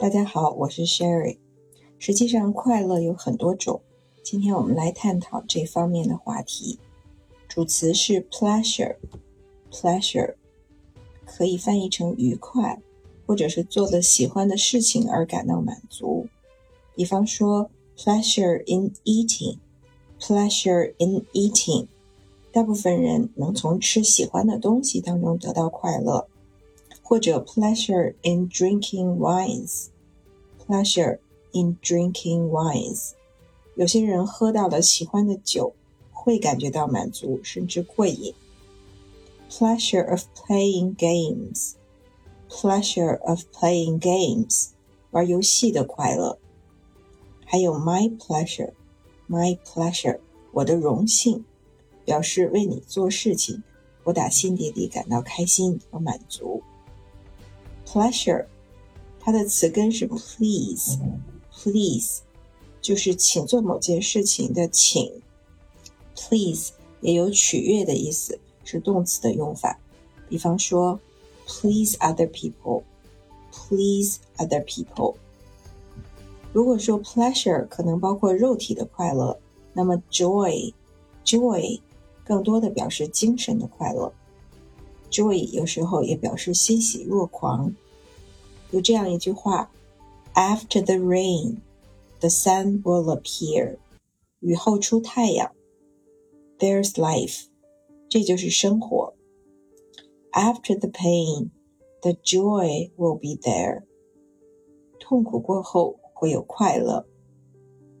大家好，我是 Sherry。实际上，快乐有很多种。今天我们来探讨这方面的话题。主词是 pleasure，pleasure 可以翻译成愉快，或者是做了喜欢的事情而感到满足。比方说，pleasure in eating，pleasure in eating，大部分人能从吃喜欢的东西当中得到快乐。或者 pleasure in drinking wines，pleasure in drinking wines，有些人喝到了喜欢的酒，会感觉到满足，甚至过瘾。pleasure of playing games，pleasure of playing games，玩游戏的快乐。还有 my pleasure，my pleasure，我的荣幸，表示为你做事情，我打心底里感到开心和满足。 Pleasure，它的词根是 please，please，就是请做某件事情的请。Please 也有取悦的意思，是动词的用法。比方说，please other people，please other people。如果说 pleasure 可能包括肉体的快乐，那么 joy，joy 更多的表示精神的快乐。Joy 有时候也表示欣喜若狂。有这样一句话：“After the rain, the sun will appear。”雨后出太阳。There's life，这就是生活。After the pain, the joy will be there。痛苦过后会有快乐，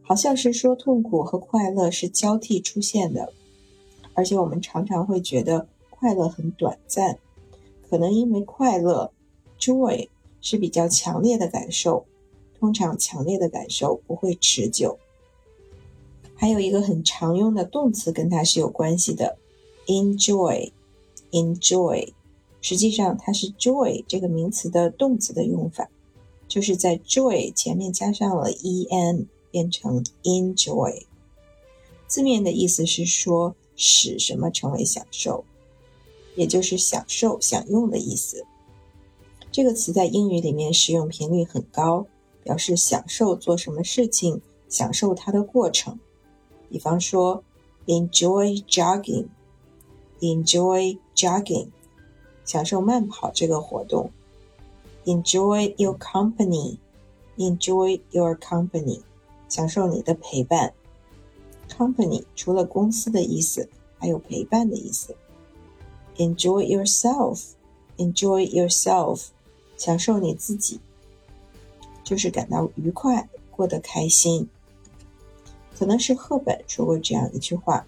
好像是说痛苦和快乐是交替出现的，而且我们常常会觉得。快乐很短暂，可能因为快乐，joy 是比较强烈的感受，通常强烈的感受不会持久。还有一个很常用的动词跟它是有关系的，enjoy，enjoy，实际上它是 joy 这个名词的动词的用法，就是在 joy 前面加上了 en，变成 enjoy。字面的意思是说使什么成为享受。也就是享受、享用的意思。这个词在英语里面使用频率很高，表示享受做什么事情，享受它的过程。比方说，enjoy jogging，enjoy jogging，享受慢跑这个活动。enjoy your company，enjoy your company，享受你的陪伴。company 除了公司的意思，还有陪伴的意思。Enjoy yourself, enjoy yourself，享受你自己，就是感到愉快，过得开心。可能是赫本说过这样一句话：“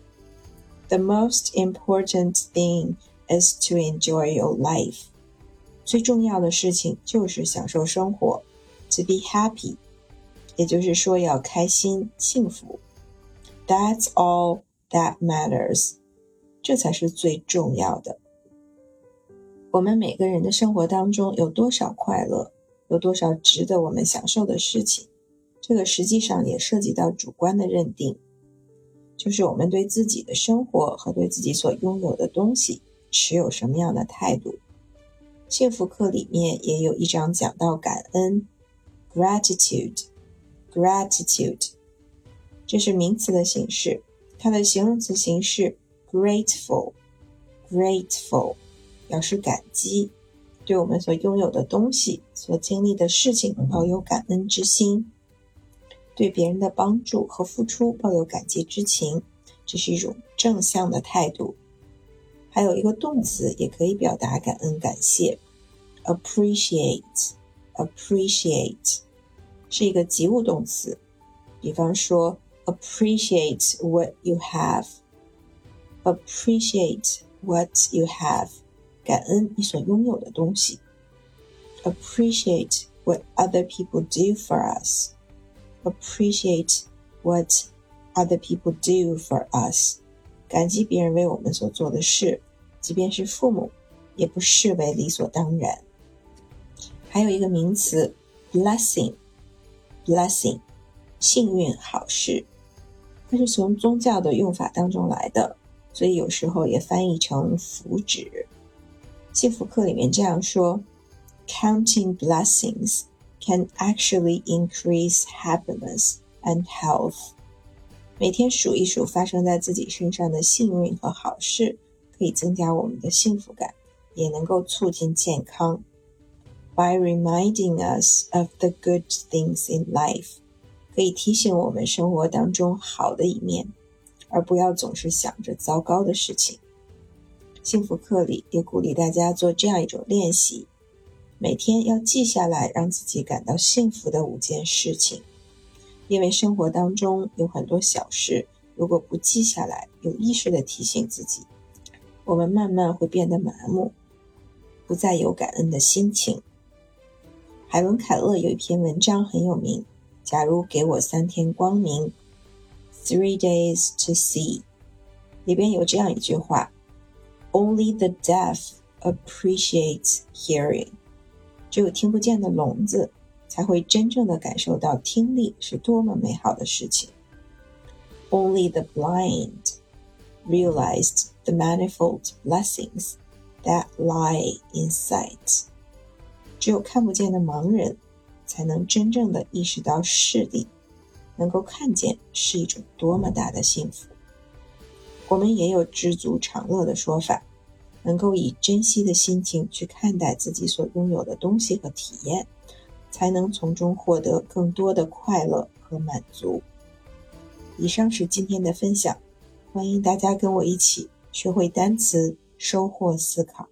The most important thing is to enjoy your life。”最重要的事情就是享受生活，to be happy，也就是说要开心、幸福。That's all that matters，这才是最重要的。 我们每个人的生活当中有多少快乐，有多少值得我们享受的事情，这个实际上也涉及到主观的认定，就是我们对自己的生活和对自己所拥有的东西持有什么样的态度。幸福课里面也有一章讲到感恩，gratitude，gratitude，这是名词的形式，它的形容词形式 grateful，grateful。表示感激，对我们所拥有的东西、所经历的事情抱有感恩之心，对别人的帮助和付出抱有感激之情，这是一种正向的态度。还有一个动词也可以表达感恩感谢，appreciate，appreciate 是一个及物动词。比方说，appreciate what you have，appreciate what you have。感恩你所拥有的东西，appreciate what other people do for us. Appreciate what other people do for us. 感激别人为我们所做的事，即便是父母，也不视为理所当然。还有一个名词，blessing，blessing，幸运好事，它是从宗教的用法当中来的，所以有时候也翻译成福祉。幸福课里面这样说：“Counting blessings can actually increase happiness and health。每天数一数发生在自己身上的幸运和好事，可以增加我们的幸福感，也能够促进健康。By reminding us of the good things in life，可以提醒我们生活当中好的一面，而不要总是想着糟糕的事情。幸福课里也鼓励大家做这样一种练习：每天要记下来让自己感到幸福的五件事情。因为生活当中有很多小事，如果不记下来，有意识的提醒自己，我们慢慢会变得麻木，不再有感恩的心情。海伦·凯勒有一篇文章很有名，《假如给我三天光明》（Three Days to See），里边有这样一句话：“Only the deaf appreciate hearing。”只有听不见的聋子。才会真正的感受到听力是多么美好的事情。Only the blind realized the manifold blessings that lie in sight。只有看不见的盲人，才能真正的意识到视力，能够看见是一种多么大的幸福。我们也有知足常乐的说法，能够以珍惜的心情去看待自己所拥有的东西和体验。才能从中获得更多的快乐和满足。以上是今天的分享，欢迎大家跟我一起学会单词，收获思考。